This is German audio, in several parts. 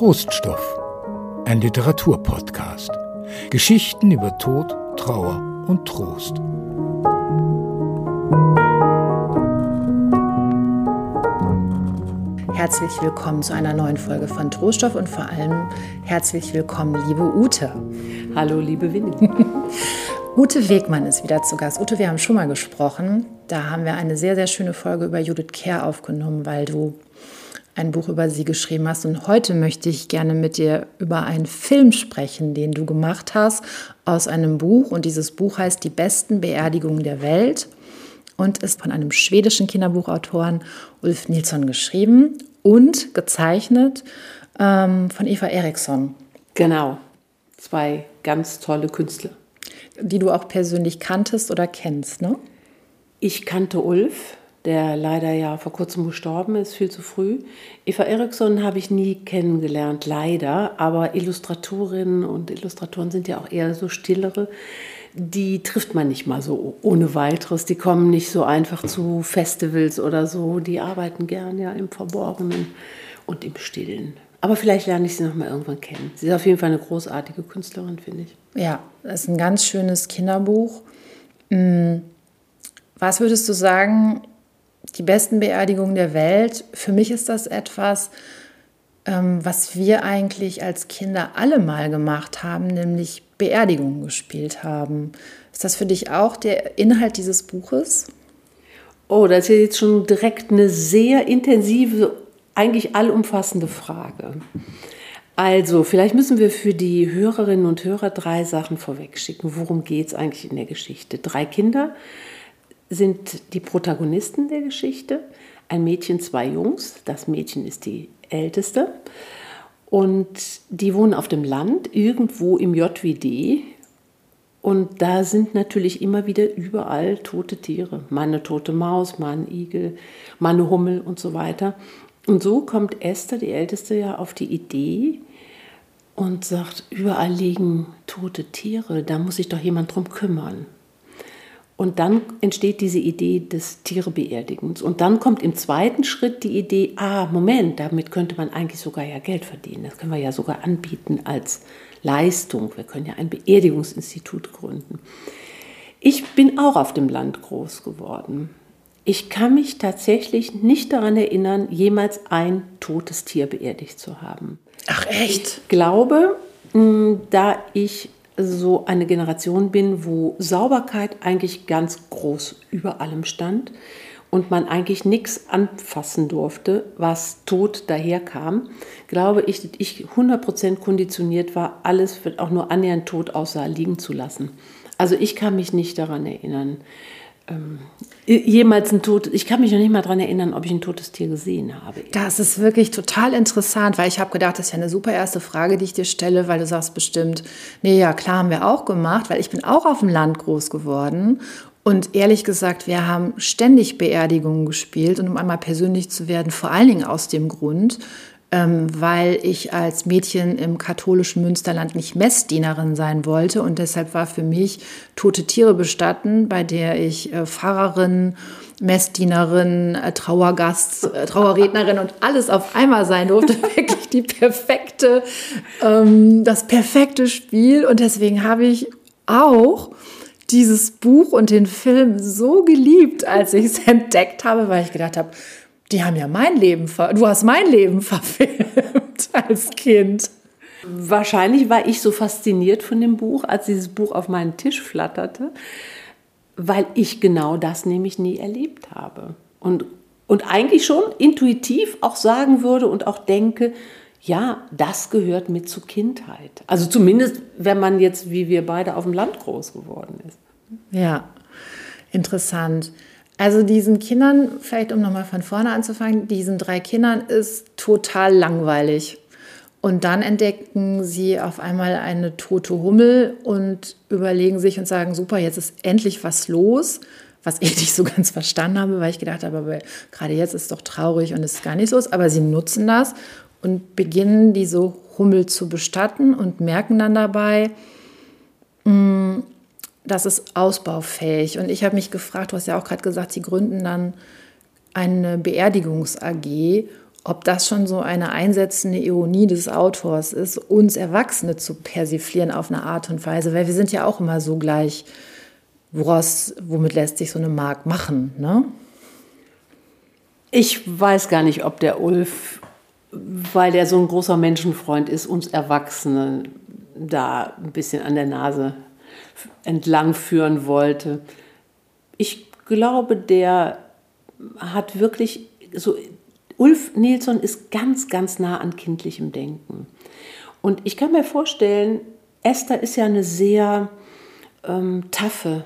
Troststoff, ein Literaturpodcast. Geschichten über Tod, Trauer und Trost. Herzlich willkommen zu einer neuen Folge von Troststoff und vor allem herzlich willkommen, liebe Ute. Hallo, liebe Winnie. Ute Wegmann ist wieder zu Gast. Ute, wir haben schon mal gesprochen. Da haben wir eine sehr, sehr schöne Folge über Judith Kerr aufgenommen, weil du ein Buch über sie geschrieben hast. Und heute möchte ich gerne mit dir über einen Film sprechen, den du gemacht hast aus einem Buch. Und dieses Buch heißt Die besten Beerdigungen der Welt und ist von einem schwedischen Kinderbuchautoren Ulf Nilsson geschrieben und gezeichnet ähm, von Eva Eriksson. Genau, zwei ganz tolle Künstler. Die du auch persönlich kanntest oder kennst, ne? Ich kannte Ulf, der leider ja vor kurzem gestorben ist, viel zu früh. Eva Eriksson habe ich nie kennengelernt, leider, aber Illustratorinnen und Illustratoren sind ja auch eher so stillere. Die trifft man nicht mal so ohne weiteres. Die kommen nicht so einfach zu Festivals oder so. Die arbeiten gern ja im Verborgenen und im Stillen. Aber vielleicht lerne ich sie noch mal irgendwann kennen. Sie ist auf jeden Fall eine großartige Künstlerin, finde ich. Ja, das ist ein ganz schönes Kinderbuch. Hm. Was würdest du sagen, die besten Beerdigungen der Welt. Für mich ist das etwas, ähm, was wir eigentlich als Kinder alle mal gemacht haben, nämlich Beerdigungen gespielt haben. Ist das für dich auch der Inhalt dieses Buches? Oh, das ist jetzt schon direkt eine sehr intensive, eigentlich allumfassende Frage. Also, vielleicht müssen wir für die Hörerinnen und Hörer drei Sachen vorwegschicken. Worum geht es eigentlich in der Geschichte? Drei Kinder sind die Protagonisten der Geschichte. Ein Mädchen, zwei Jungs. Das Mädchen ist die älteste. Und die wohnen auf dem Land, irgendwo im JWD. Und da sind natürlich immer wieder überall tote Tiere. Mal eine tote Maus, mal Igel, mal eine Hummel und so weiter. Und so kommt Esther, die Älteste, ja auf die Idee und sagt, überall liegen tote Tiere, da muss sich doch jemand drum kümmern. Und dann entsteht diese Idee des Tierebeerdigens. Und dann kommt im zweiten Schritt die Idee, ah, Moment, damit könnte man eigentlich sogar ja Geld verdienen. Das können wir ja sogar anbieten als Leistung. Wir können ja ein Beerdigungsinstitut gründen. Ich bin auch auf dem Land groß geworden. Ich kann mich tatsächlich nicht daran erinnern, jemals ein totes Tier beerdigt zu haben. Ach echt? Ich glaube, da ich so eine Generation bin, wo Sauberkeit eigentlich ganz groß über allem stand und man eigentlich nichts anfassen durfte, was tot daherkam, glaube ich, dass ich 100% konditioniert war, alles, was auch nur annähernd tot aussah, liegen zu lassen. Also ich kann mich nicht daran erinnern, ähm, jemals ein totes, ich kann mich noch nicht mal daran erinnern, ob ich ein totes Tier gesehen habe. Das ist wirklich total interessant, weil ich habe gedacht, das ist ja eine super erste Frage, die ich dir stelle, weil du sagst bestimmt, nee, ja, klar haben wir auch gemacht, weil ich bin auch auf dem Land groß geworden und ehrlich gesagt, wir haben ständig Beerdigungen gespielt und um einmal persönlich zu werden, vor allen Dingen aus dem Grund, weil ich als Mädchen im katholischen Münsterland nicht Messdienerin sein wollte. Und deshalb war für mich tote Tiere bestatten, bei der ich äh, Pfarrerin, Messdienerin, äh, Trauergast, äh, Trauerrednerin und alles auf einmal sein durfte. Wirklich die perfekte, ähm, das perfekte Spiel. Und deswegen habe ich auch dieses Buch und den Film so geliebt, als ich es entdeckt habe, weil ich gedacht habe, die haben ja mein Leben, du hast mein Leben verfilmt als Kind. Wahrscheinlich war ich so fasziniert von dem Buch, als dieses Buch auf meinen Tisch flatterte, weil ich genau das nämlich nie erlebt habe. Und, und eigentlich schon intuitiv auch sagen würde und auch denke, ja, das gehört mit zur Kindheit. Also zumindest, wenn man jetzt wie wir beide auf dem Land groß geworden ist. Ja, interessant. Also diesen Kindern, vielleicht um nochmal von vorne anzufangen, diesen drei Kindern ist total langweilig. Und dann entdecken sie auf einmal eine tote Hummel und überlegen sich und sagen, super, jetzt ist endlich was los, was ich nicht so ganz verstanden habe, weil ich gedacht habe, gerade jetzt ist es doch traurig und es ist gar nicht los. Aber sie nutzen das und beginnen diese Hummel zu bestatten und merken dann dabei, mh, hm, das ist ausbaufähig. Und ich habe mich gefragt, du hast ja auch gerade gesagt, sie gründen dann eine Beerdigungs-AG ob das schon so eine einsetzende Ironie des Autors ist, uns Erwachsene zu persiflieren auf eine Art und Weise, weil wir sind ja auch immer so gleich, woraus, womit lässt sich so eine Mark machen, ne? Ich weiß gar nicht, ob der Ulf, weil der so ein großer Menschenfreund ist, uns Erwachsene da ein bisschen an der Nase entlang führen wollte. Ich glaube, der hat wirklich so. Ulf Nilsson ist ganz, ganz nah an kindlichem Denken. Und ich kann mir vorstellen, Esther ist ja eine sehr ähm, taffe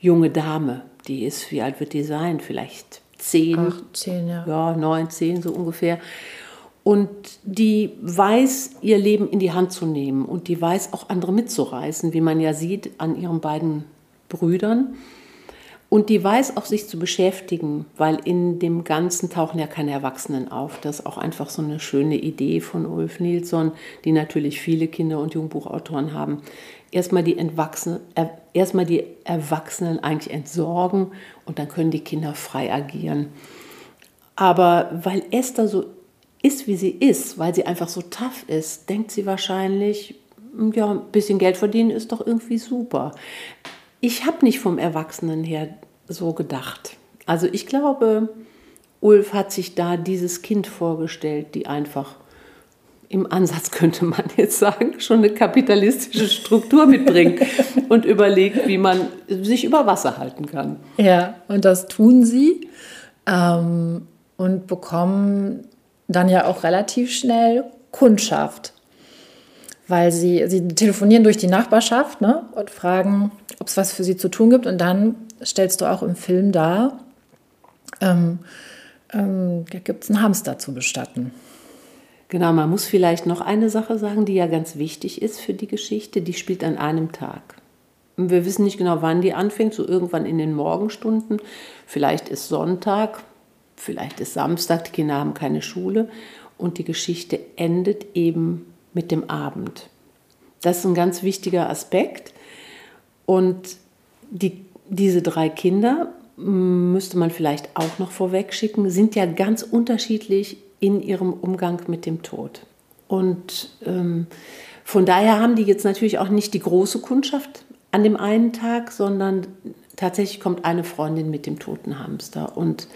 junge Dame. Die ist, wie alt wird die sein? Vielleicht zehn. Acht, zehn, ja. Ja, neun, zehn so ungefähr. Und die weiß, ihr Leben in die Hand zu nehmen und die weiß auch andere mitzureißen, wie man ja sieht an ihren beiden Brüdern. Und die weiß auch, sich zu beschäftigen, weil in dem Ganzen tauchen ja keine Erwachsenen auf. Das ist auch einfach so eine schöne Idee von Ulf Nilsson, die natürlich viele Kinder- und Jugendbuchautoren haben. Erstmal die, erstmal die Erwachsenen eigentlich entsorgen und dann können die Kinder frei agieren. Aber weil Esther so ist, wie sie ist, weil sie einfach so tough ist, denkt sie wahrscheinlich, ja, ein bisschen Geld verdienen ist doch irgendwie super. Ich habe nicht vom Erwachsenen her so gedacht. Also ich glaube, Ulf hat sich da dieses Kind vorgestellt, die einfach im Ansatz könnte man jetzt sagen, schon eine kapitalistische Struktur mitbringt und überlegt, wie man sich über Wasser halten kann. Ja, und das tun sie ähm, und bekommen dann ja auch relativ schnell Kundschaft. Weil sie, sie telefonieren durch die Nachbarschaft ne, und fragen, ob es was für sie zu tun gibt. Und dann stellst du auch im Film dar, ähm, ähm, gibt es einen Hamster zu bestatten. Genau, man muss vielleicht noch eine Sache sagen, die ja ganz wichtig ist für die Geschichte. Die spielt an einem Tag. Wir wissen nicht genau, wann die anfängt, so irgendwann in den Morgenstunden. Vielleicht ist Sonntag, vielleicht ist Samstag, die Kinder haben keine Schule und die Geschichte endet eben mit dem Abend. Das ist ein ganz wichtiger Aspekt. Und die, diese drei Kinder, müsste man vielleicht auch noch vorweg schicken, sind ja ganz unterschiedlich in ihrem Umgang mit dem Tod. Und ähm, von daher haben die jetzt natürlich auch nicht die große Kundschaft an dem einen Tag, sondern tatsächlich kommt eine Freundin mit dem toten Hamster und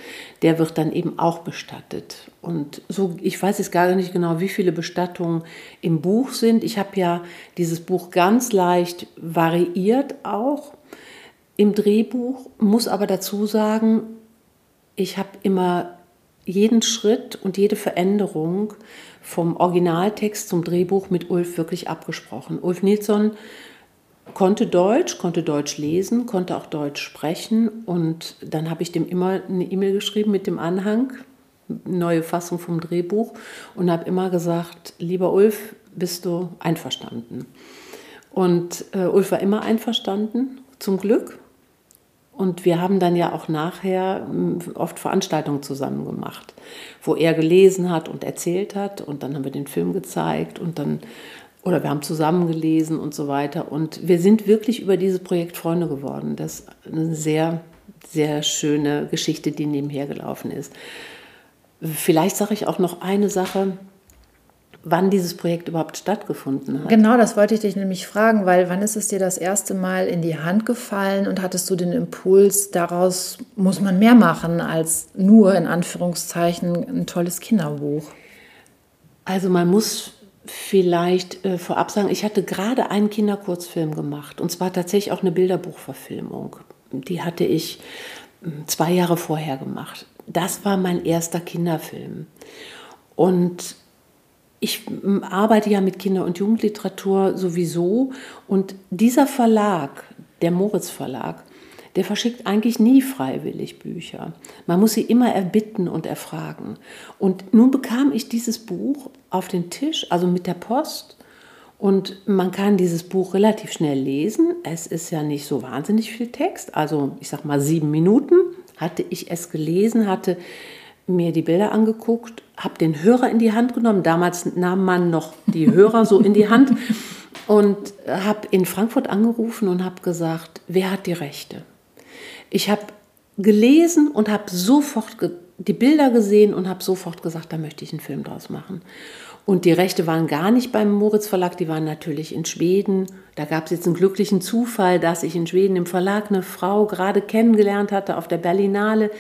der wird dann eben auch bestattet. Und so, ich weiß jetzt gar nicht genau, wie viele Bestattungen im Buch sind. Ich habe ja dieses Buch ganz leicht variiert auch im Drehbuch, muss aber dazu sagen, ich habe immer jeden Schritt und jede Veränderung vom Originaltext zum Drehbuch mit Ulf wirklich abgesprochen. Ulf Nilsson konnte Deutsch, konnte Deutsch lesen, konnte auch Deutsch sprechen und dann habe ich dem immer eine E-Mail geschrieben mit dem Anhang, neue Fassung vom Drehbuch und habe immer gesagt, lieber Ulf, bist du einverstanden? Und äh, Ulf war immer einverstanden, zum Glück. Und wir haben dann ja auch nachher hm, oft Veranstaltungen zusammen gemacht, wo er gelesen hat und erzählt hat. Und dann haben wir den Film gezeigt und dann oder wir haben zusammen gelesen und so weiter. Und wir sind wirklich über dieses Projekt Freunde geworden. Das ist eine sehr, sehr schöne Geschichte, die nebenher gelaufen ist. Vielleicht sage ich auch noch eine Sache, wann dieses Projekt überhaupt stattgefunden hat. Genau, das wollte ich dich nämlich fragen, weil wann ist es dir das erste Mal in die Hand gefallen und hattest du den Impuls, daraus muss man mehr machen als nur in Anführungszeichen ein tolles Kinderbuch? Also man muss vielleicht äh, vorab sagen, ich hatte gerade einen Kinderkurzfilm gemacht und zwar tatsächlich auch eine Bilderbuchverfilmung. Die hatte ich hm, zwei Jahre vorher gemacht. Das war mein erster Kinderfilm. Und ich hm, arbeite ja mit Kinder- und Jugendliteratur sowieso und dieser Verlag, der Moritz Verlag, der verschickt eigentlich nie freiwillig Bücher. Man muss sie immer erbitten und erfragen. Und nun bekam ich dieses Buch auf den Tisch, also mit der Post. Und man kann dieses Buch relativ schnell lesen. Es ist ja nicht so wahnsinnig viel Text. Also ich sag mal sieben Minuten hatte ich es gelesen, hatte mir die Bilder angeguckt, habe den Hörer in die Hand genommen. Damals nahm man noch die Hörer so in die Hand und habe in Frankfurt angerufen und habe gesagt, wer hat die Rechte? Ich habe gelesen und habe sofort ge die Bilder gesehen und habe sofort gesagt, da möchte ich einen Film draus machen. Und die Rechte waren gar nicht beim Moritz Verlag, die waren natürlich in Schweden. Da gab es jetzt einen glücklichen Zufall, dass ich in Schweden im Verlag eine Frau gerade kennengelernt hatte auf der Berlinale,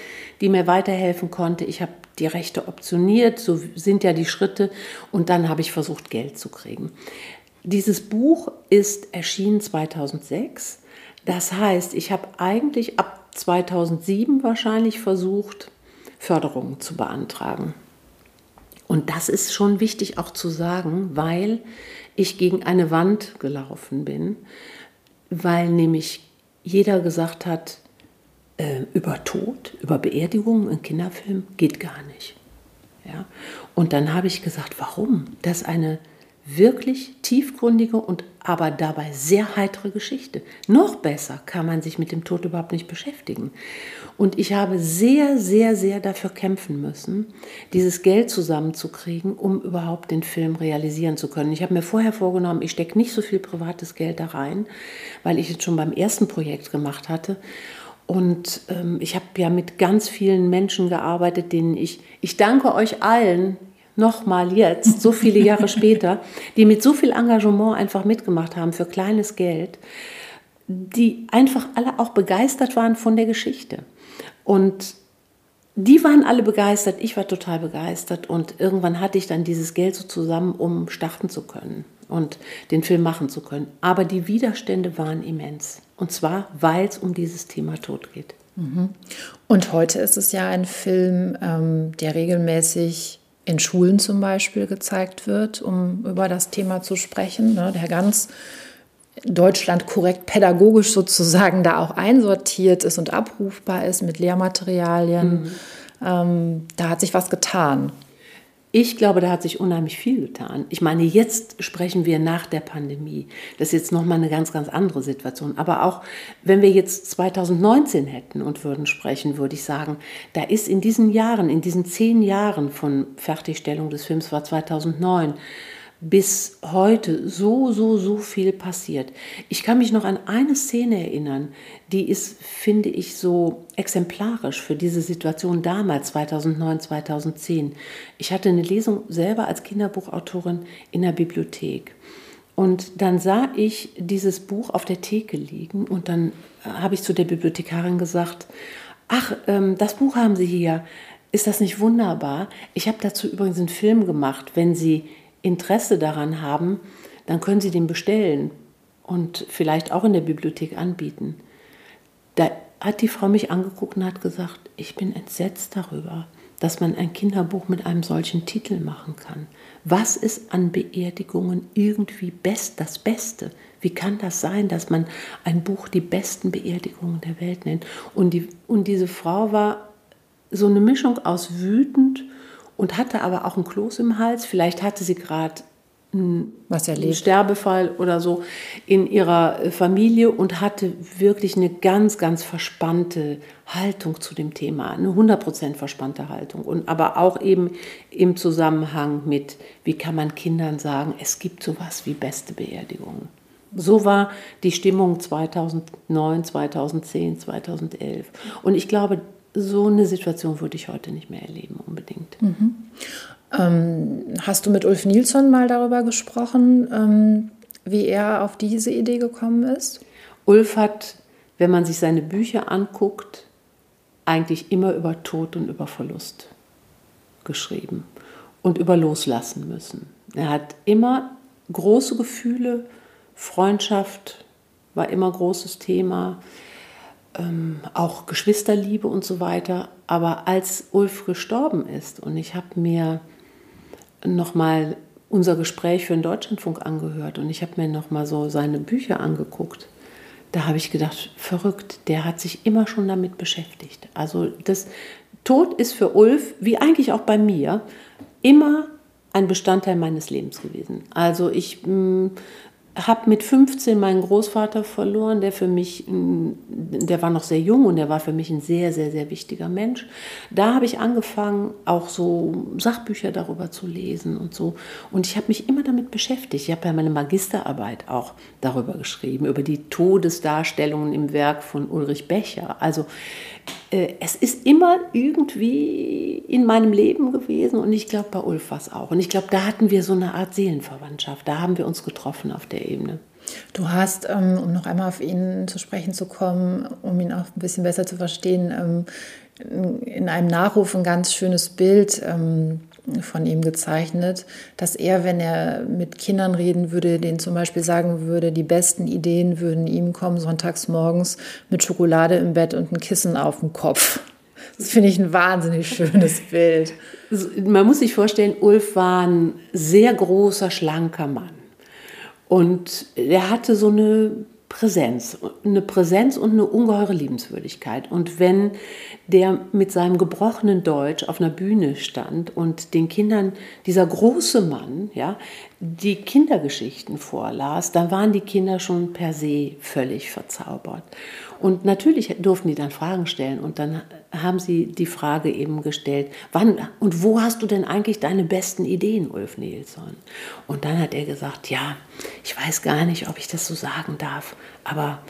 die mir weiterhelfen konnte. Ich habe die Rechte optioniert, so sind ja die Schritte. Und dann habe ich versucht, Geld zu kriegen. Dieses Buch ist erschienen 2006. Das heißt, ich habe eigentlich ab 2007 wahrscheinlich versucht, Förderungen zu beantragen. Und das ist schon wichtig auch zu sagen, weil ich gegen eine Wand gelaufen bin, weil nämlich jeder gesagt hat, äh, über Tod, über Beerdigung in Kinderfilm geht gar nicht. Ja? Und dann habe ich gesagt, warum? Das ist eine wirklich tiefgründige und aber dabei sehr heitere Geschichte. Noch besser kann man sich mit dem Tod überhaupt nicht beschäftigen. Und ich habe sehr, sehr, sehr dafür kämpfen müssen, dieses Geld zusammenzukriegen, um überhaupt den Film realisieren zu können. Ich habe mir vorher vorgenommen, ich stecke nicht so viel privates Geld da rein, weil ich es schon beim ersten Projekt gemacht hatte. Und ähm, ich habe ja mit ganz vielen Menschen gearbeitet, denen ich, ich danke euch allen, nochmal jetzt, so viele Jahre später, die mit so viel Engagement einfach mitgemacht haben für kleines Geld, die einfach alle auch begeistert waren von der Geschichte. Und die waren alle begeistert, ich war total begeistert und irgendwann hatte ich dann dieses Geld so zusammen, um starten zu können und den Film machen zu können. Aber die Widerstände waren immens. Und zwar, weil es um dieses Thema Tod geht. Mhm. Und heute ist es ja ein Film, ähm, der regelmäßig in Schulen zum Beispiel gezeigt wird, um über das Thema zu sprechen, ne, der ganz Deutschland korrekt pädagogisch sozusagen da auch einsortiert ist und abrufbar ist mit Lehrmaterialien. Mhm. Ähm, da hat sich was getan. Ich glaube, da hat sich unheimlich viel getan. Ich meine, jetzt sprechen wir nach der Pandemie. Das ist jetzt nochmal eine ganz, ganz andere Situation. Aber auch wenn wir jetzt 2019 hätten und würden sprechen, würde ich sagen, da ist in diesen Jahren, in diesen zehn Jahren von Fertigstellung des Films war 2009, bis heute so, so, so viel passiert. Ich kann mich noch an eine Szene erinnern, die ist, finde ich, so exemplarisch für diese Situation damals, 2009, 2010. Ich hatte eine Lesung selber als Kinderbuchautorin in der Bibliothek. Und dann sah ich dieses Buch auf der Theke liegen und dann äh, habe ich zu der Bibliothekarin gesagt, ach, ähm, das Buch haben Sie hier. Ist das nicht wunderbar? Ich habe dazu übrigens einen Film gemacht. Wenn Sie Interesse daran haben, dann können Sie den bestellen und vielleicht auch in der Bibliothek anbieten. Da hat die Frau mich angeguckt und hat gesagt, ich bin entsetzt darüber, dass man ein Kinderbuch mit einem solchen Titel machen kann. Was ist an Beerdigungen irgendwie best, das Beste? Wie kann das sein, dass man ein Buch die besten Beerdigungen der Welt nennt? Und, die, und diese Frau war so eine Mischung aus wütend und hatte aber auch ein Kloß im Hals. Vielleicht hatte sie gerade einen, Sterbefall oder so in ihrer äh, Familie und hatte wirklich eine ganz, ganz verspannte Haltung zu dem Thema, eine 100% verspannte Haltung. Und aber auch eben im Zusammenhang mit, wie kann man Kindern sagen, es gibt sowas wie beste Beerdigungen. So war die Stimmung 2009, 2010, 2011. Und ich glaube, so eine Situation würde ich heute nicht mehr erleben unbedingt. Mhm. Ähm, hast du mit Ulf Nilsson mal darüber gesprochen, ähm, wie er auf diese Idee gekommen ist? Ulf hat, wenn man sich seine Bücher anguckt, eigentlich immer über Tod und über Verlust geschrieben und über Loslassen müssen. Er hat immer große Gefühle, Freundschaft war immer großes Thema ähm, auch Geschwisterliebe und so weiter. Aber als Ulf gestorben ist und ich habe mir nochmal unser Gespräch für den Deutschlandfunk angehört und ich habe mir nochmal so seine Bücher angeguckt, da habe ich gedacht, verrückt, der hat sich immer schon damit beschäftigt. Also das Tod ist für Ulf, wie eigentlich auch bei mir, immer ein Bestandteil meines Lebens gewesen. Also ich mh, mm, habe mit 15 meinen Großvater verloren, der für mich, der war noch sehr jung und der war für mich ein sehr, sehr, sehr wichtiger Mensch. Da habe ich angefangen, auch so Sachbücher darüber zu lesen und so. Und ich habe mich immer damit beschäftigt. Ich habe ja meine Magisterarbeit auch darüber geschrieben, über die Todesdarstellungen im Werk von Ulrich Becher. Also es ist immer irgendwie in meinem Leben gewesen und ich glaube bei Ulf war es auch. Und ich glaube, da hatten wir so eine Art Seelenverwandtschaft. Da haben wir uns getroffen auf der Ebene. Du hast, ähm, um noch einmal auf ihn zu sprechen zu kommen, um ihn auch ein bisschen besser zu verstehen, ähm, in einem Nachruf ein ganz schönes Bild ähm, von ihm gezeichnet, dass er, wenn er mit Kindern reden würde, denen zum Beispiel sagen würde, die besten Ideen würden ihm kommen sonntags morgens mit Schokolade im Bett und ein Kissen auf dem Kopf. Das finde ich ein wahnsinnig schönes Bild. Man muss sich vorstellen, Ulf war ein sehr großer, schlanker Mann. Und er hatte so eine Präsenz, eine Präsenz und eine ungeheure Liebenswürdigkeit. Und wenn der mit seinem gebrochenen Deutsch auf einer Bühne stand und den Kindern, dieser große Mann, ja, die Kindergeschichten vorlas, dann waren die Kinder schon per se völlig verzaubert. Und natürlich durften die dann Fragen stellen und dann haben sie die Frage eben gestellt, wann und wo hast du denn eigentlich deine besten Ideen, Ulf Nilsson? Und dann hat er gesagt, ja, ich weiß gar nicht, ob ich das so sagen darf, aber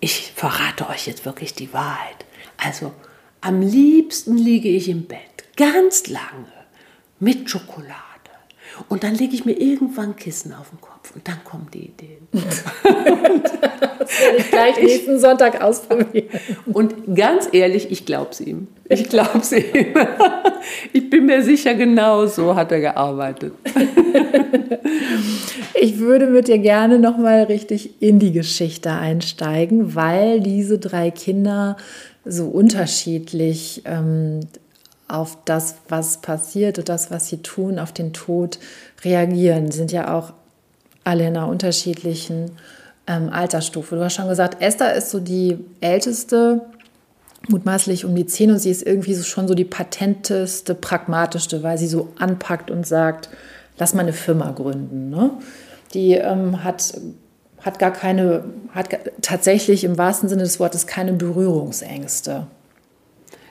ich verrate euch jetzt wirklich die Wahrheit. Also am liebsten liege ich im Bett, ganz lange, mit Schokolade. Und dann lege ich mir irgendwann Kissen auf den Kopf und dann kommen die Ideen. das werde ich gleich nächsten Sonntag ausprobieren. Und ganz ehrlich, ich glaube es ihm. Ich glaube es ihm. Ich bin mir sicher, genau so hat er gearbeitet. Ich würde mit dir gerne noch mal richtig in die Geschichte einsteigen, weil diese drei Kinder so unterschiedlich ähm, auf das, was passiert und das, was sie tun, auf den Tod reagieren. Sind ja auch alle in einer unterschiedlichen ähm, Altersstufe. Du hast schon gesagt, Esther ist so die älteste, mutmaßlich um die zehn und sie ist irgendwie so schon so die patenteste, pragmatischste, weil sie so anpackt und sagt, lass mal eine Firma gründen. Ne? Die ähm, hat, hat gar keine, hat tatsächlich im wahrsten Sinne des Wortes keine Berührungsängste.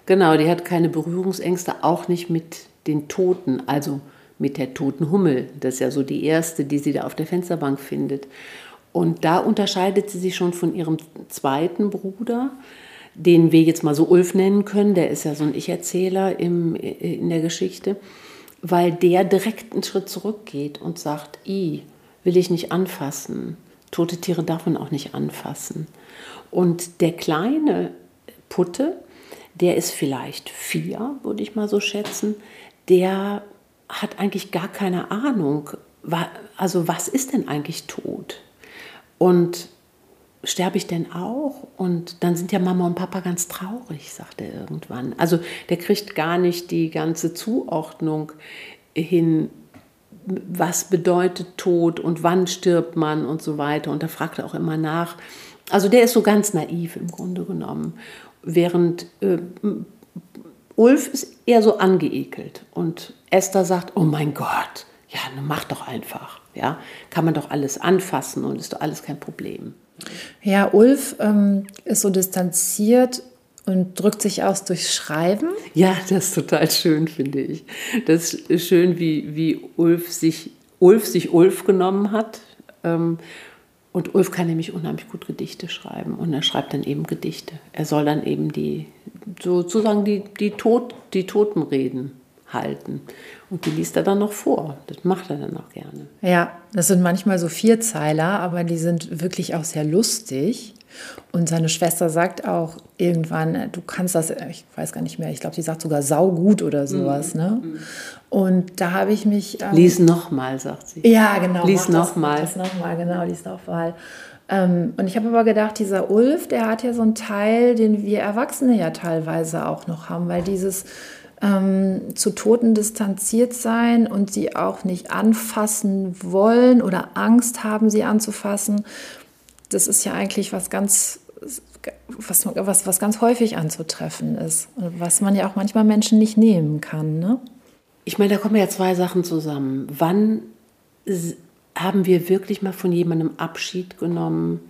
Genau, die hat keine Berührungsängste, auch nicht mit den Toten, also mit der toten Hummel. Das ist ja so die erste, die sie da auf der Fensterbank findet. Und da unterscheidet sie sich schon von ihrem zweiten Bruder, den wir jetzt mal so Ulf nennen können. Der ist ja so ein Ich-Erzähler in der Geschichte, weil der direkt einen Schritt zurückgeht und sagt: I, will ich nicht anfassen. Tote Tiere darf man auch nicht anfassen. Und der kleine Putte, der ist vielleicht vier, würde ich mal so schätzen, der hat eigentlich gar keine Ahnung, also was ist denn eigentlich tot? Und sterbe ich denn auch? Und dann sind ja Mama und Papa ganz traurig, sagt er irgendwann. Also der kriegt gar nicht die ganze Zuordnung hin, was bedeutet Tod und wann stirbt man und so weiter. Und da fragt er auch immer nach. Also der ist so ganz naiv im Grunde genommen. Während äh, Ulf ist eher so angeekelt und Esther sagt, oh mein Gott, ja, mach doch einfach. Ja, kann man doch alles anfassen und ist doch alles kein Problem. Ja, Ulf ähm, ist so distanziert und drückt sich aus durchs Schreiben. Ja, das ist total schön, finde ich. Das ist schön, wie, wie Ulf, sich, Ulf sich Ulf genommen hat. Ähm, und Ulf kann nämlich unheimlich gut Gedichte schreiben und er schreibt dann eben Gedichte. Er soll dann eben die, sozusagen die, die, Tod, die Totenreden halten. Und die liest er dann noch vor. Das macht er dann auch gerne. Ja, das sind manchmal so Vierzeiler, aber die sind wirklich auch sehr lustig. Und seine Schwester sagt auch irgendwann, du kannst das, ich weiß gar nicht mehr, ich glaube, sie sagt sogar saugut oder sowas. Mhm. Ne? Und da habe ich mich. Ähm, lies nochmal, sagt sie. Ja, genau. Lies nochmal. Lies nochmal, genau, lies nochmal. Ähm, und ich habe aber gedacht, dieser Ulf, der hat ja so einen Teil, den wir Erwachsene ja teilweise auch noch haben, weil dieses ähm, zu Toten distanziert sein und sie auch nicht anfassen wollen oder Angst haben, sie anzufassen, das ist ja eigentlich was ganz, was, was, was ganz häufig anzutreffen ist, was man ja auch manchmal Menschen nicht nehmen kann. Ne? Ich meine, da kommen ja zwei Sachen zusammen. Wann haben wir wirklich mal von jemandem Abschied genommen,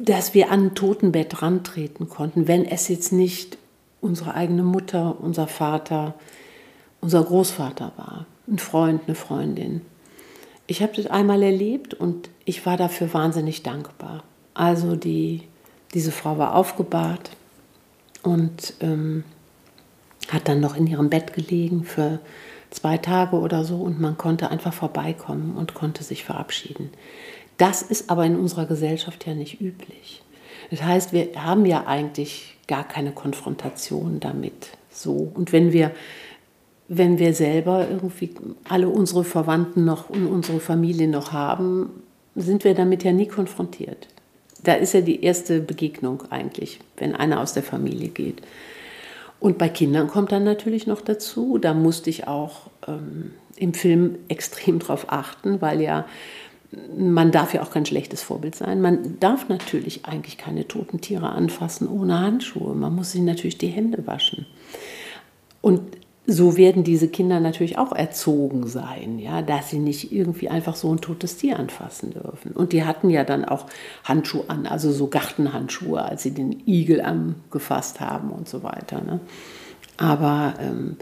dass wir an ein Totenbett rantreten konnten, wenn es jetzt nicht unsere eigene Mutter, unser Vater, unser Großvater war, ein Freund, eine Freundin. Ich habe das einmal erlebt und ich war dafür wahnsinnig dankbar. Also die, diese Frau war aufgebahrt und ähm, hat dann noch in ihrem Bett gelegen für zwei Tage oder so und man konnte einfach vorbeikommen und konnte sich verabschieden. Das ist aber in unserer Gesellschaft ja nicht üblich. Das heißt, wir haben ja eigentlich gar keine Konfrontation damit. So. Und wenn wir, wenn wir selber irgendwie alle unsere Verwandten noch und unsere Familie noch haben, sind wir damit ja nie konfrontiert. Da ist ja die erste Begegnung eigentlich, wenn einer aus der Familie geht. Und bei Kindern kommt dann natürlich noch dazu, da musste ich auch ähm, im Film extrem drauf achten, weil ja man darf ja auch kein schlechtes Vorbild sein. Man darf natürlich eigentlich keine toten Tiere anfassen ohne Handschuhe. Man muss sich natürlich die Hände waschen. Und so werden diese Kinder natürlich auch erzogen sein, ja, dass sie nicht irgendwie einfach so ein totes Tier anfassen dürfen. Und die hatten ja dann auch Handschuhe an, also so Gartenhandschuhe, als sie den Igel angefasst haben und so weiter. Ne? Aber ähm,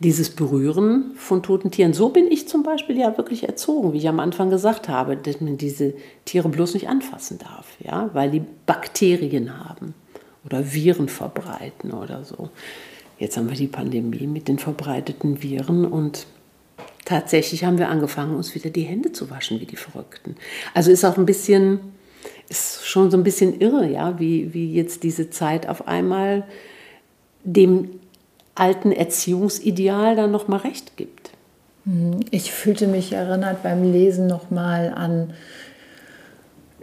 dieses Berühren von toten Tieren. So bin ich zum Beispiel ja wirklich erzogen, wie ich am Anfang gesagt habe, dass man diese Tiere bloß nicht anfassen darf, ja, weil die Bakterien haben oder Viren verbreiten oder so. Jetzt haben wir die Pandemie mit den verbreiteten Viren und tatsächlich haben wir angefangen, uns wieder die Hände zu waschen wie die Verrückten. Also ist auch ein bisschen, ist schon so ein bisschen irre, ja, wie, wie jetzt diese Zeit auf einmal dem alten Erziehungsideal dann noch mal recht gibt. Mhm. Ich fühlte mich erinnert beim Lesen noch mal an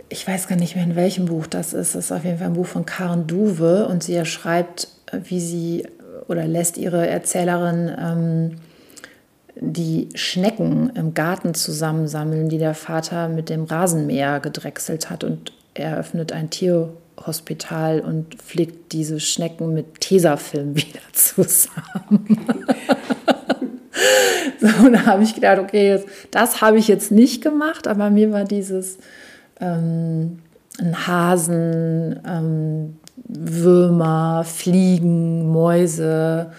ich weiß gar nicht mehr, in welchem Buch das ist. Das ist auf jeden Fall ein Buch von Karen Duwe und sie schreibt, wie sie oder lässt ihre Erzählerin ähm, die Schnecken im Garten zusammensammeln, die der Vater mit dem Rasenmäher gedrechselt hat und eröffnet ein Tier Hospital und flickt diese Schnecken mit Tesafilm wieder zusammen. so, da habe ich gedacht, okay, jetzt, das habe ich jetzt nicht gemacht, aber mir war dieses ähm, ein Hasen, ähm, Würmer, Fliegen, Mäuse,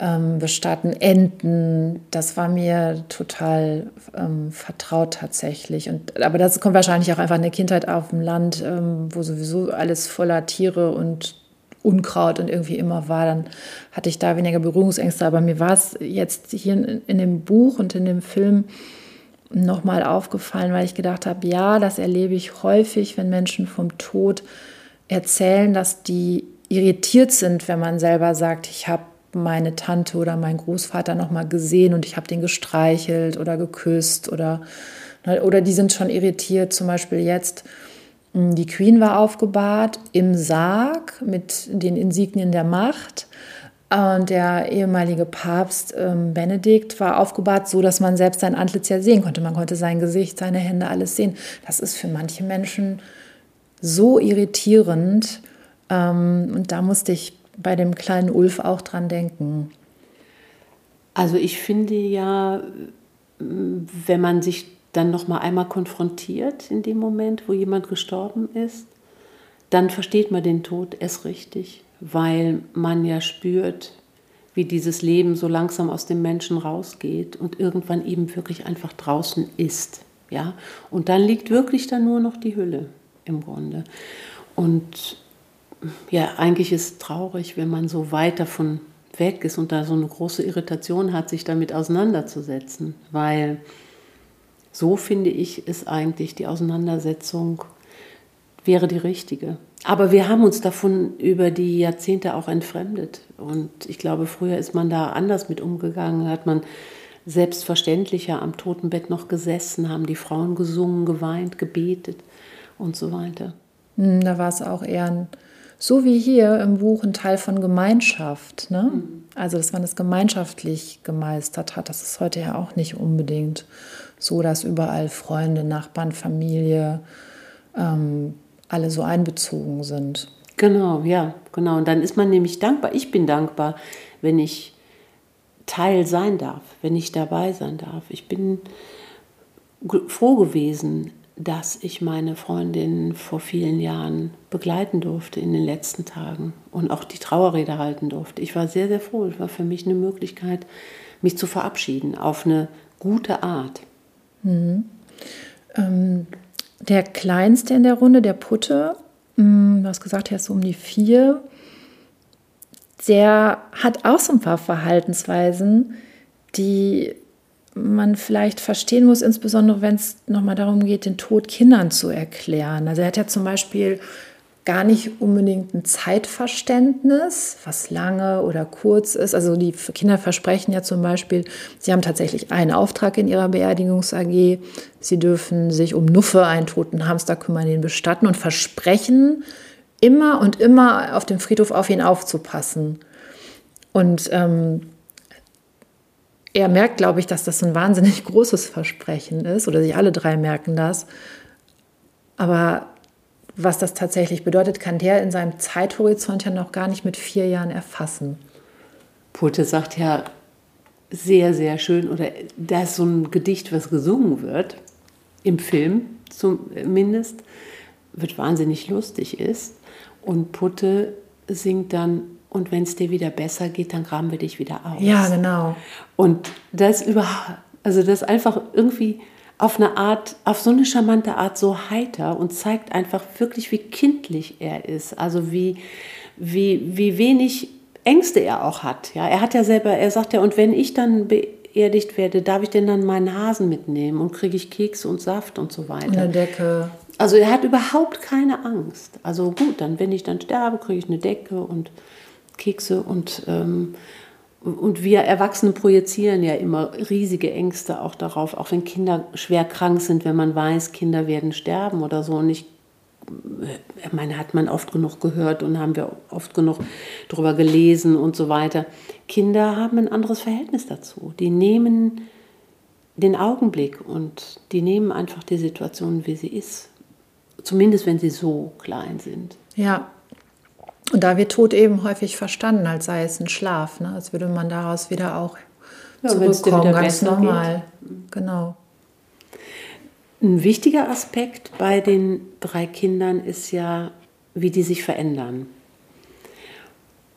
ähm, bestatten, Enten. Das war mir total ähm, vertraut tatsächlich. Und, aber das kommt wahrscheinlich auch einfach in der Kindheit auf dem Land, ähm, wo sowieso alles voller Tiere und Unkraut und irgendwie immer war, dann hatte ich da weniger Berührungsängste. Aber mir war es jetzt hier in, in dem Buch und in dem Film nochmal aufgefallen, weil ich gedacht habe, ja, das erlebe ich häufig, wenn Menschen vom Tod erzählen, dass die irritiert sind, wenn man selber sagt, ich habe meine Tante oder meinen Großvater noch mal gesehen und ich habe den gestreichelt oder geküsst oder, ne, oder die sind schon irritiert. Zum Beispiel jetzt, hm, die Queen war aufgebahrt im Sarg mit den Insignien der Macht. Und der ehemalige Papst ähm, Benedikt war aufgebahrt, so dass man selbst sein Antlitz ja sehen konnte. Man konnte sein Gesicht, seine Hände, alles sehen. Das ist für manche Menschen so irritierend. Ähm, und da musste ich bei dem kleinen Ulf auch dran denken? Also ich finde ja, wenn man sich dann noch mal einmal konfrontiert in dem Moment, wo jemand gestorben ist, dann versteht man den Tod erst richtig, weil man ja spürt, wie dieses Leben so langsam aus dem Menschen rausgeht und irgendwann eben wirklich einfach draußen ist, ja. Und dann liegt wirklich dann nur noch die Hülle im Grunde. Und ja, eigentlich ist es traurig, wenn man so weit davon weg ist und da so eine große Irritation hat, sich damit auseinanderzusetzen. Weil so finde ich, ist eigentlich die Auseinandersetzung wäre die richtige. Aber wir haben uns davon über die Jahrzehnte auch entfremdet. Und ich glaube, früher ist man da anders mit umgegangen, hat man selbstverständlicher am Totenbett noch gesessen, haben die Frauen gesungen, geweint, gebetet und so weiter. Hm, da war es auch eher ein so wie hier im Buch ein Teil von Gemeinschaft. Ne? Mhm. Also, dass man es gemeinschaftlich gemeistert hat. Das ist heute ja auch nicht unbedingt so, dass überall Freunde, Nachbarn, Familie ähm, alle so einbezogen sind. Genau, ja, genau. Und dann ist man nämlich dankbar. Ich bin dankbar, wenn ich Teil sein darf, wenn ich dabei sein darf. Ich bin froh gewesen, dass ich meine Freundin vor vielen Jahren begleiten durfte in den letzten Tagen und auch die Trauerrede halten durfte. Ich war sehr, sehr froh. Es war für mich eine Möglichkeit, mich zu verabschieden auf eine gute Art. Mhm. Ähm, der Kleinste in der Runde, der Putte, mh, hm, du hast gesagt, er ist so um die vier, der hat auch so ein paar Verhaltensweisen, die man vielleicht verstehen muss, insbesondere wenn es nochmal darum geht, den Tod Kindern zu erklären. Also er hat ja zum Beispiel gar nicht unbedingt ein Zeitverständnis, was lange oder kurz ist. Also die Kinder versprechen ja zum Beispiel, sie haben tatsächlich einen Auftrag in ihrer Beerdigungs-AG. Sie dürfen sich um Nuffe, einen toten Hamster kümmern, den bestatten und versprechen, immer und immer auf dem Friedhof auf ihn aufzupassen. Und ähm, er merkt, glaube ich, dass das ein wahnsinnig großes Versprechen ist, oder sie alle drei merken das. Aber was das tatsächlich bedeutet, kann der in seinem Zeithorizont ja noch gar nicht mit vier Jahren erfassen. Pulte sagt ja sehr, sehr schön, oder da ist so ein Gedicht, was gesungen wird, im Film zumindest, wird wahnsinnig lustig ist. Und Putte singt dann und wenn es dir wieder besser geht, dann graben wir dich wieder aus. Ja, genau. Und das über, also das einfach irgendwie auf eine Art, auf so eine charmante Art so heiter und zeigt einfach wirklich, wie kindlich er ist. Also wie, wie, wie wenig Ängste er auch hat. Ja, er hat ja selber, er sagt ja, und wenn ich dann beerdigt werde, darf ich denn dann meinen Hasen mitnehmen und kriege ich Kekse und Saft und so weiter. Eine Decke. Also er hat überhaupt keine Angst. Also gut, dann wenn ich dann sterbe, kriege ich eine Decke und Kekse und, ähm, und wir Erwachsene projizieren ja immer riesige Ängste auch darauf, auch wenn Kinder schwer krank sind, wenn man weiß, Kinder werden sterben oder so. Und ich, ich meine, hat man oft genug gehört und haben wir oft genug darüber gelesen und so weiter. Kinder haben ein anderes Verhältnis dazu. Die nehmen den Augenblick und die nehmen einfach die Situation, wie sie ist. Zumindest wenn sie so klein sind. Ja, und da wird Tod eben häufig verstanden, als sei es ein Schlaf, ne? als würde man daraus wieder auch ja, zurückkommen, ganz normal. Geht. Genau. Ein wichtiger Aspekt bei den drei Kindern ist ja, wie die sich verändern.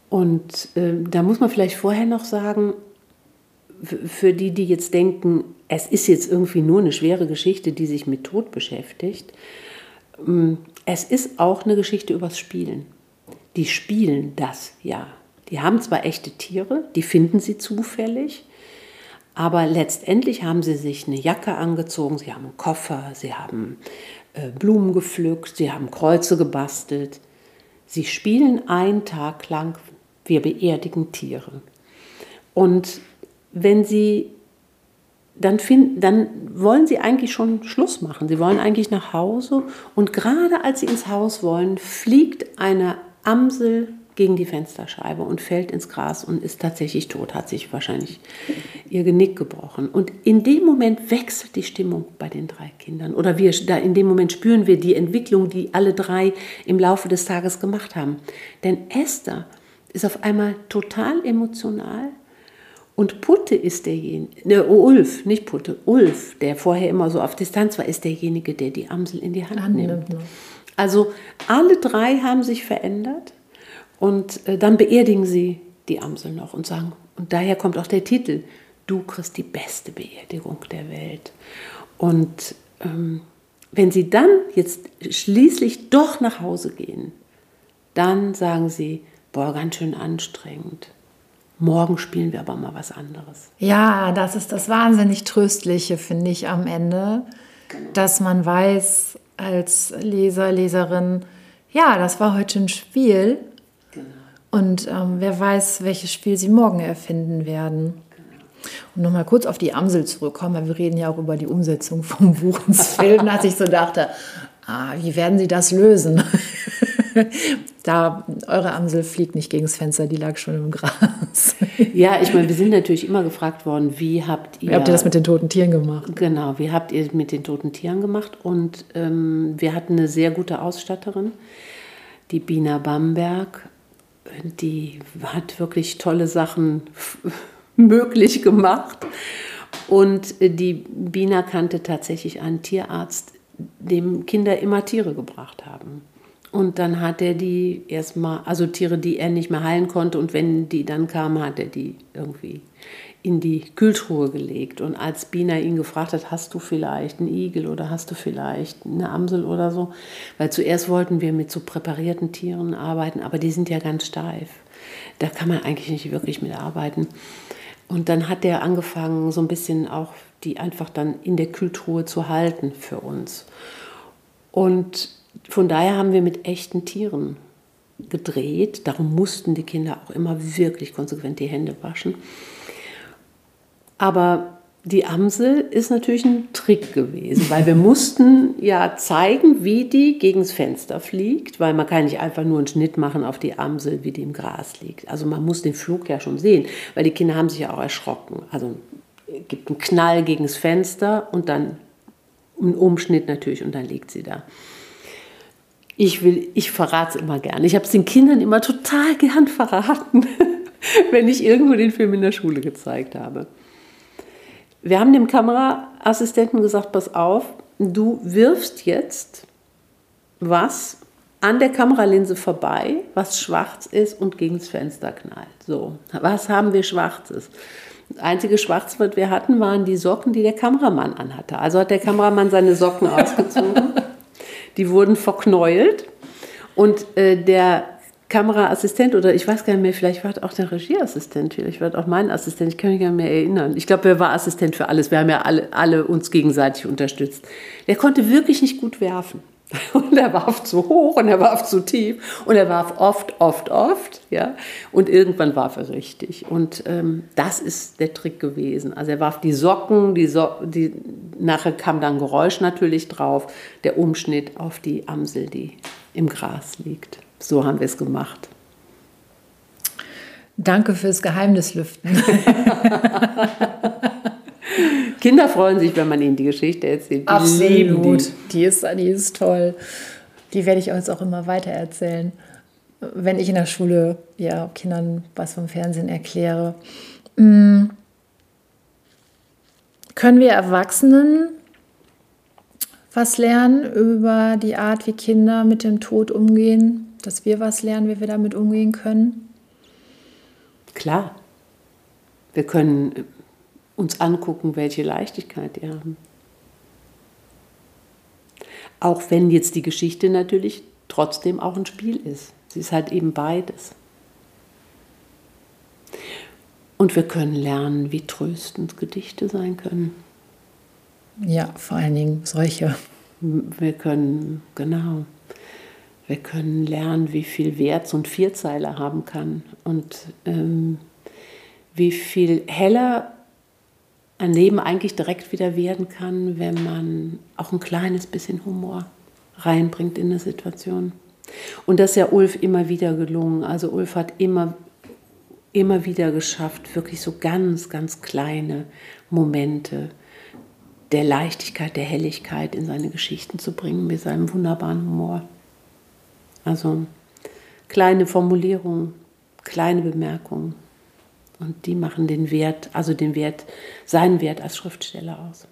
Und äh, da muss man vielleicht vorher noch sagen, für die, die jetzt denken, es ist jetzt irgendwie nur eine schwere Geschichte, die sich mit Tod beschäftigt, ähm, es ist auch eine Geschichte übers Spielen die spielen das ja. Die haben zwar echte Tiere, die finden sie zufällig, aber letztendlich haben sie sich eine Jacke angezogen, sie haben einen Koffer, sie haben äh, Blumen gepflückt, sie haben Kreuze gebastelt. Sie spielen einen Tag lang, wir beerdigen Tiere. Und wenn sie dann, find, dann wollen sie eigentlich schon Schluss machen. Sie wollen eigentlich nach Hause. Und gerade als sie ins Haus wollen, fliegt eine Amsel gegen die Fensterscheibe und fällt ins Gras und ist tatsächlich tot, hat sich wahrscheinlich ihr Genick gebrochen. Und in dem Moment wechselt die Stimmung bei den drei Kindern. Oder wir, da in dem Moment spüren wir die Entwicklung, die alle drei im Laufe des Tages gemacht haben. Denn Esther ist auf einmal total emotional. Und Putte ist derjenige, ne, Ulf, nicht Putte, Ulf, der vorher immer so auf Distanz war, ist derjenige, der die Amsel in die Hand, Hand nimmt. Also alle drei haben sich verändert und äh, dann beerdigen sie die Amsel noch und sagen, und daher kommt auch der Titel, du kriegst die beste Beerdigung der Welt. Und ähm, wenn sie dann jetzt schließlich doch nach Hause gehen, dann sagen sie, boah, ganz schön anstrengend. Morgen spielen wir aber mal was anderes. Ja, das ist das wahnsinnig Tröstliche, finde ich, am Ende, genau. dass man weiß, als Leser, Leserin, ja, das war heute ein Spiel. Genau. Und ähm, wer weiß, welches Spiel sie morgen erfinden werden. Um nochmal kurz auf die Amsel zurückkommen, weil wir reden ja auch über die Umsetzung vom Buchensfilm, dass ich so dachte, ah, wie werden sie das lösen? Da, eure Amsel fliegt nicht gegen das Fenster, die lag schon im Gras. ja, ich meine, wir sind natürlich immer gefragt worden, wie habt ihr. Wie habt ihr das mit den toten Tieren gemacht? Genau, wie habt ihr mit den toten Tieren gemacht? Und ähm, wir hatten eine sehr gute Ausstatterin, die Bina Bamberg. Die hat wirklich tolle Sachen möglich gemacht. Und die Bina kannte tatsächlich einen Tierarzt, dem Kinder immer Tiere gebracht haben. Und dann hat er die erstmal, also Tiere, die er nicht mehr heilen konnte, und wenn die dann kamen, hat er die irgendwie in die Kühltruhe gelegt. Und als Bina ihn gefragt hat, hast du vielleicht einen Igel oder hast du vielleicht eine Amsel oder so, weil zuerst wollten wir mit so präparierten Tieren arbeiten, aber die sind ja ganz steif. Da kann man eigentlich nicht wirklich mit arbeiten. Und dann hat er angefangen, so ein bisschen auch die einfach dann in der Kühltruhe zu halten für uns. Und von daher haben wir mit echten Tieren gedreht. Darum mussten die Kinder auch immer wirklich konsequent die Hände waschen. Aber die Amsel ist natürlich ein Trick gewesen, weil wir mussten ja zeigen, wie die gegens Fenster fliegt, weil man kann nicht einfach nur einen Schnitt machen auf die Amsel, wie die im Gras liegt. Also man muss den Flug ja schon sehen, weil die Kinder haben sich ja auch erschrocken. Also gibt einen Knall gegens Fenster und dann einen Umschnitt natürlich und dann liegt sie da. Ich will, ich verrate es immer gern. Ich habe es den Kindern immer total gern verraten, wenn ich irgendwo den Film in der Schule gezeigt habe. Wir haben dem Kameraassistenten gesagt, pass auf, du wirfst jetzt was an der Kameralinse vorbei, was schwarz ist und gegen das Fenster knallt. So, was haben wir Schwarzes? Das einzige Schwarz, was wir hatten, waren die Socken, die der Kameramann anhatte. Also hat der Kameramann seine Socken ausgezogen. Die wurden verknäult. Und äh, der Kameraassistent oder ich weiß gar nicht mehr, vielleicht war auch der Regieassistent, vielleicht war auch mein Assistent, ich kann mich gar nicht mehr erinnern. Ich glaube, er war Assistent für alles. Wir haben ja alle, alle uns gegenseitig unterstützt. Der konnte wirklich nicht gut werfen. Und er warf zu hoch und er warf zu tief und er warf oft, oft, oft. Ja? Und irgendwann warf er richtig. Und ähm, das ist der Trick gewesen. Also er warf die Socken, die, so die nachher kam dann Geräusch natürlich drauf, der Umschnitt auf die Amsel, die im Gras liegt. So haben wir es gemacht. Danke fürs Geheimnislüften. Kinder freuen sich, wenn man ihnen die Geschichte erzählt. Die Absolut. Die. die. ist, die ist toll. Die werde ich uns auch immer weiter erzählen. Wenn ich in der Schule ja, Kindern was vom Fernsehen erkläre. Mm. Können wir Erwachsenen was lernen über die Art, wie Kinder mit dem Tod umgehen? Dass wir was lernen, wie wir damit umgehen können? Klar. Wir können uns angucken, welche Leichtigkeit die haben. Auch wenn jetzt die Geschichte natürlich trotzdem auch ein Spiel ist. Sie ist halt eben beides. Und wir können lernen, wie tröstend Gedichte sein können. Ja, vor allen Dingen solche. Wir können, genau, wir können lernen, wie viel Wert so ein Vierzeiler haben kann und ähm, wie viel heller ein Leben eigentlich direkt wieder werden kann, wenn man auch ein kleines bisschen Humor reinbringt in eine Situation. Und das ist ja Ulf immer wieder gelungen. Also Ulf hat immer, immer wieder geschafft, wirklich so ganz, ganz kleine Momente der Leichtigkeit, der Helligkeit in seine Geschichten zu bringen mit seinem wunderbaren Humor. Also kleine Formulierungen, kleine Bemerkungen. Und die machen den Wert, also den Wert, seinen Wert als Schriftsteller aus.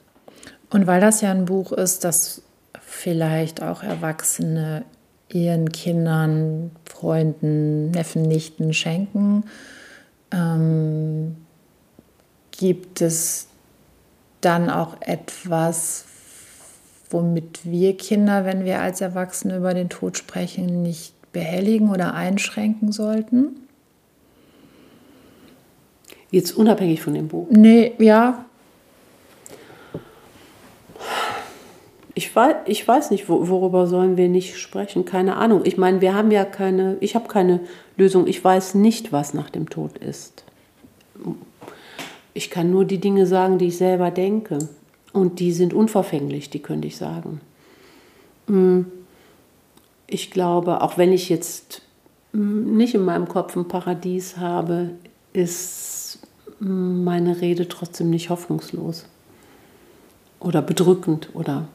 Und weil das ja ein Buch ist, das vielleicht auch Erwachsene ihren Kindern, Freunden, Neffen, Nichten schenken, ähm, gibt es dann auch etwas, womit wir Kinder, wenn wir als Erwachsene über den Tod sprechen, nicht behelligen oder einschränken sollten? Jetzt unabhängig von dem Buch? Nee, ja. Ich weiß, ich weiß nicht, worüber sollen wir nicht sprechen. Keine Ahnung. Ich meine, wir haben ja keine, ich habe keine Lösung. Ich weiß nicht, was nach dem Tod ist. Ich kann nur die Dinge sagen, die ich selber denke. Und die sind unverfänglich, die könnte ich sagen. Hm. Ich glaube, auch wenn ich jetzt hm, nicht in meinem Kopf ein Paradies habe, ist meine Rede trotzdem nicht hoffnungslos oder bedrückend oder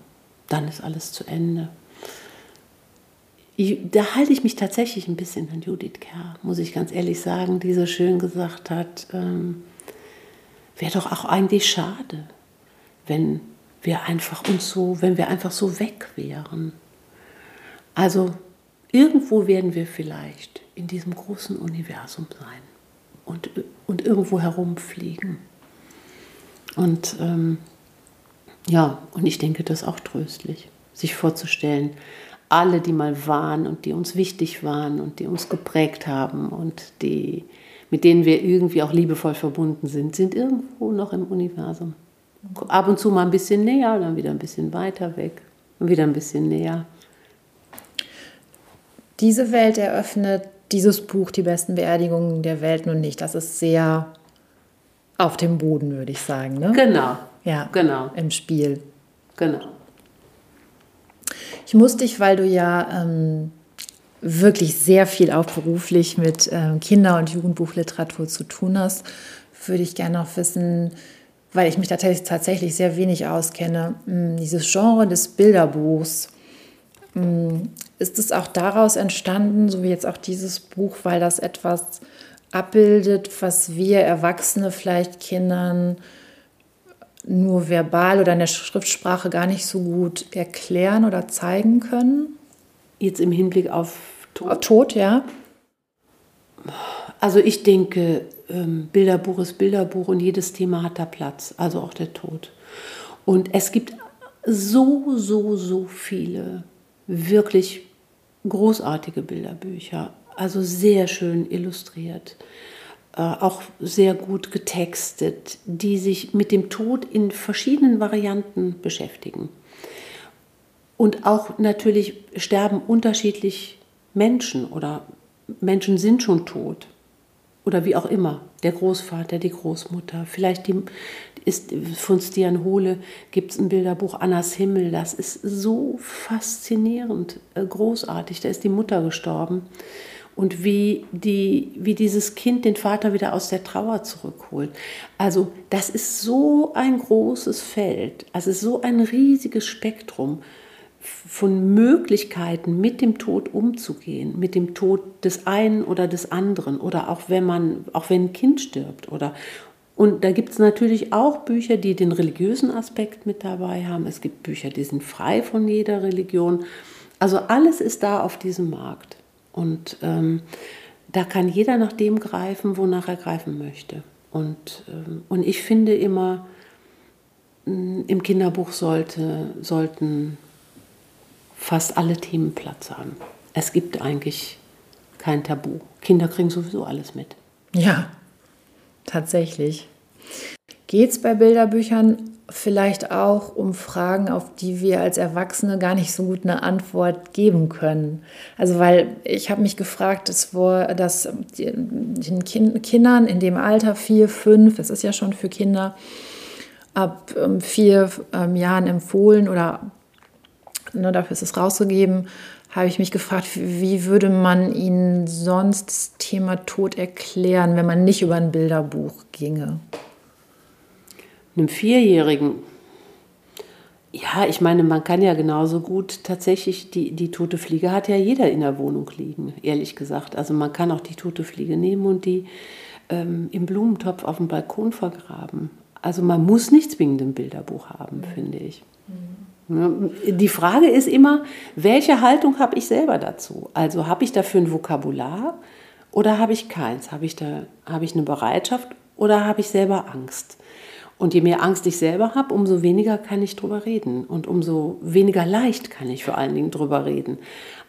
dann ist alles zu Ende. Ich, da halte ich mich tatsächlich ein bisschen an Judith Kerr, muss ich ganz ehrlich sagen, die so schön gesagt hat, ähm, wäre doch auch eigentlich schade, wenn wir einfach uns so, wenn wir einfach so weg wären. Also irgendwo werden wir vielleicht in diesem großen Universum sein und, und irgendwo herumfliegen. Und ähm, ja, und ich denke, das ist auch tröstlich, sich vorzustellen, alle, die mal waren und die uns wichtig waren und die uns geprägt haben und die, mit denen wir irgendwie auch liebevoll verbunden sind, sind irgendwo noch im Universum. Ab und zu mal ein bisschen näher, dann wieder ein bisschen weiter weg und wieder ein bisschen näher. Diese Welt eröffnet dieses Buch Die besten Beerdigungen der Welt nun nicht. Das ist sehr auf dem Boden, würde ich sagen. Ne? Genau. Ja, genau. Im Spiel. Genau. Ich muss dich, weil du ja ähm, wirklich sehr viel auch beruflich mit ähm, Kinder- und Jugendbuchliteratur zu tun hast, würde ich gerne noch wissen, weil ich mich tatsächlich, sehr wenig auskenne, hm, dieses Genre des Bilderbuchs. Ist es auch daraus entstanden, so wie jetzt auch dieses Buch, weil das etwas abbildet, was wir Erwachsene vielleicht Kindern nur verbal oder in der Schriftsprache gar nicht so gut erklären oder zeigen können? Jetzt im Hinblick auf Tod? Auf Tod, ja. Also ich denke, ähm, Bilderbuch ist Bilderbuch und jedes Thema hat da Platz, also auch der Tod. Und es gibt so, so, so viele wirklich großartige Bilderbücher, also sehr schön illustriert. Äh, auch sehr gut getextet, die sich mit dem Tod in verschiedenen Varianten beschäftigen. Und auch natürlich sterben unterschiedlich Menschen oder Menschen sind schon tot oder wie auch immer. Der Großvater, die Großmutter, vielleicht die, ist von Stian Hohle gibt es ein Bilderbuch Annas Himmel. Das ist so faszinierend, äh, großartig. Da ist die Mutter gestorben und wie, die, wie dieses Kind den Vater wieder aus der Trauer zurückholt. Also das ist so ein großes Feld, also so ein riesiges Spektrum von Möglichkeiten, mit dem Tod umzugehen, mit dem Tod des einen oder des anderen oder auch wenn man, auch wenn ein Kind stirbt oder und da gibt es natürlich auch Bücher, die den religiösen Aspekt mit dabei haben. Es gibt Bücher, die sind frei von jeder Religion. Also alles ist da auf diesem Markt. Und ähm, da kann jeder nach dem greifen, wonach er greifen möchte. Und, ähm, und ich finde immer, mm, im Kinderbuch sollte, sollten fast alle Themen Platz haben. Es gibt eigentlich kein Tabu. Kinder kriegen sowieso alles mit. Ja, tatsächlich. Geht es bei Bilderbüchern vielleicht auch um Fragen, auf die wir als Erwachsene gar nicht so gut eine Antwort geben können. Also weil ich habe mich gefragt, dass, dass den Kindern in dem Alter vier, fünf, das ist ja schon für Kinder, ab ähm, vier ähm, Jahren empfohlen oder ne, dafür ist es rausgegeben, habe ich mich gefragt, wie würde man ihnen sonst das Thema Tod erklären, wenn man nicht über ein Bilderbuch ginge? einem Vierjährigen, ja, ich meine, man kann ja genauso gut tatsächlich, die, die tote Fliege hat ja jeder in der Wohnung liegen, ehrlich gesagt. Also man kann auch die tote Fliege nehmen und die ähm, im Blumentopf auf dem Balkon vergraben. Also man muss nicht zwingend ein Bilderbuch haben, finde ich. Mhm. Die Frage ist immer, welche Haltung habe ich selber dazu? Also habe ich dafür ein Vokabular oder habe ich keins? Habe ich, da, habe ich eine Bereitschaft oder habe ich selber Angst? Und je mehr Angst ich selber habe, umso weniger kann ich drüber reden und umso weniger leicht kann ich vor allen Dingen drüber reden.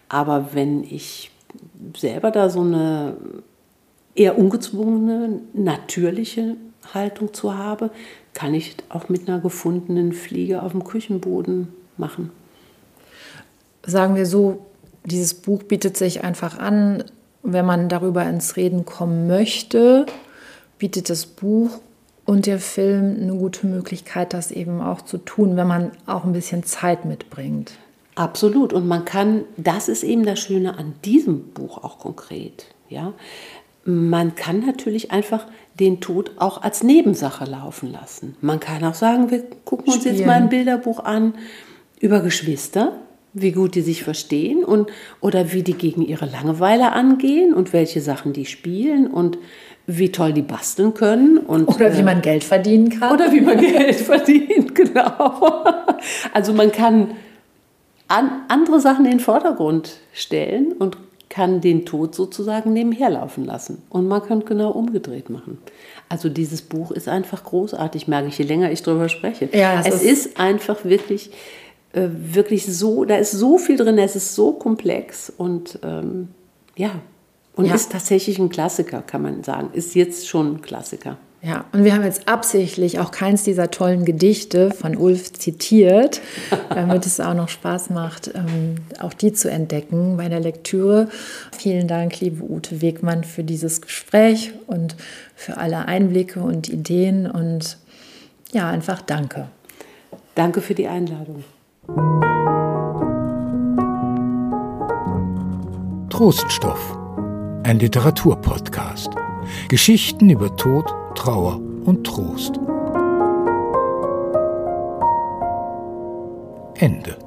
Aber wenn ich selber da so eine eher ungezwungene, natürliche Haltung zu habe, kann ich auch mit einer gefundenen Fliege auf dem Küchenboden machen. Sagen wir so, dieses Buch bietet sich einfach an, wenn man darüber ins Reden kommen möchte, bietet das Buch und der Film eine gute Möglichkeit, das eben auch zu tun, wenn man auch ein bisschen Zeit mitbringt. Absolut. Und man kann, das ist eben das Schöne an diesem Buch auch konkret. Ja? Man kann natürlich einfach den Tod auch als Nebensache laufen lassen. Man kann auch sagen, wir gucken uns Spielen. jetzt mal ein Bilderbuch an über Geschwister, wie gut die sich verstehen und oder wie die gegen ihre Langeweile angehen und welche Sachen die spielen und wie toll die basteln können. Und, oder wie man Geld verdienen kann. Oder wie man Geld verdient, genau. Also man kann an, andere Sachen in den Vordergrund stellen und kann den Tod sozusagen nebenher laufen lassen. Und man kann genau umgedreht machen. Also dieses Buch ist einfach großartig, merke ich, je länger ich darüber spreche. Ja, es ist, ist, einfach wirklich, äh, wirklich so, da ist so viel drin, es ist so komplex und ähm, ja, und ja. ist tatsächlich ein Klassiker, kann man sagen. Ist jetzt schon ein Klassiker. Ja, und wir haben jetzt absichtlich auch keins dieser tollen Gedichte von Ulf zitiert, damit es auch noch Spaß macht, ähm, auch die zu entdecken bei der Lektüre. Vielen Dank, liebe Ute Wegmann, für dieses Gespräch und für alle Einblicke und Ideen und ja, einfach danke. Danke für die Einladung. Troststoff, ein Literaturpodcast. Geschichten über Tod, Trauer und Trost. Ende.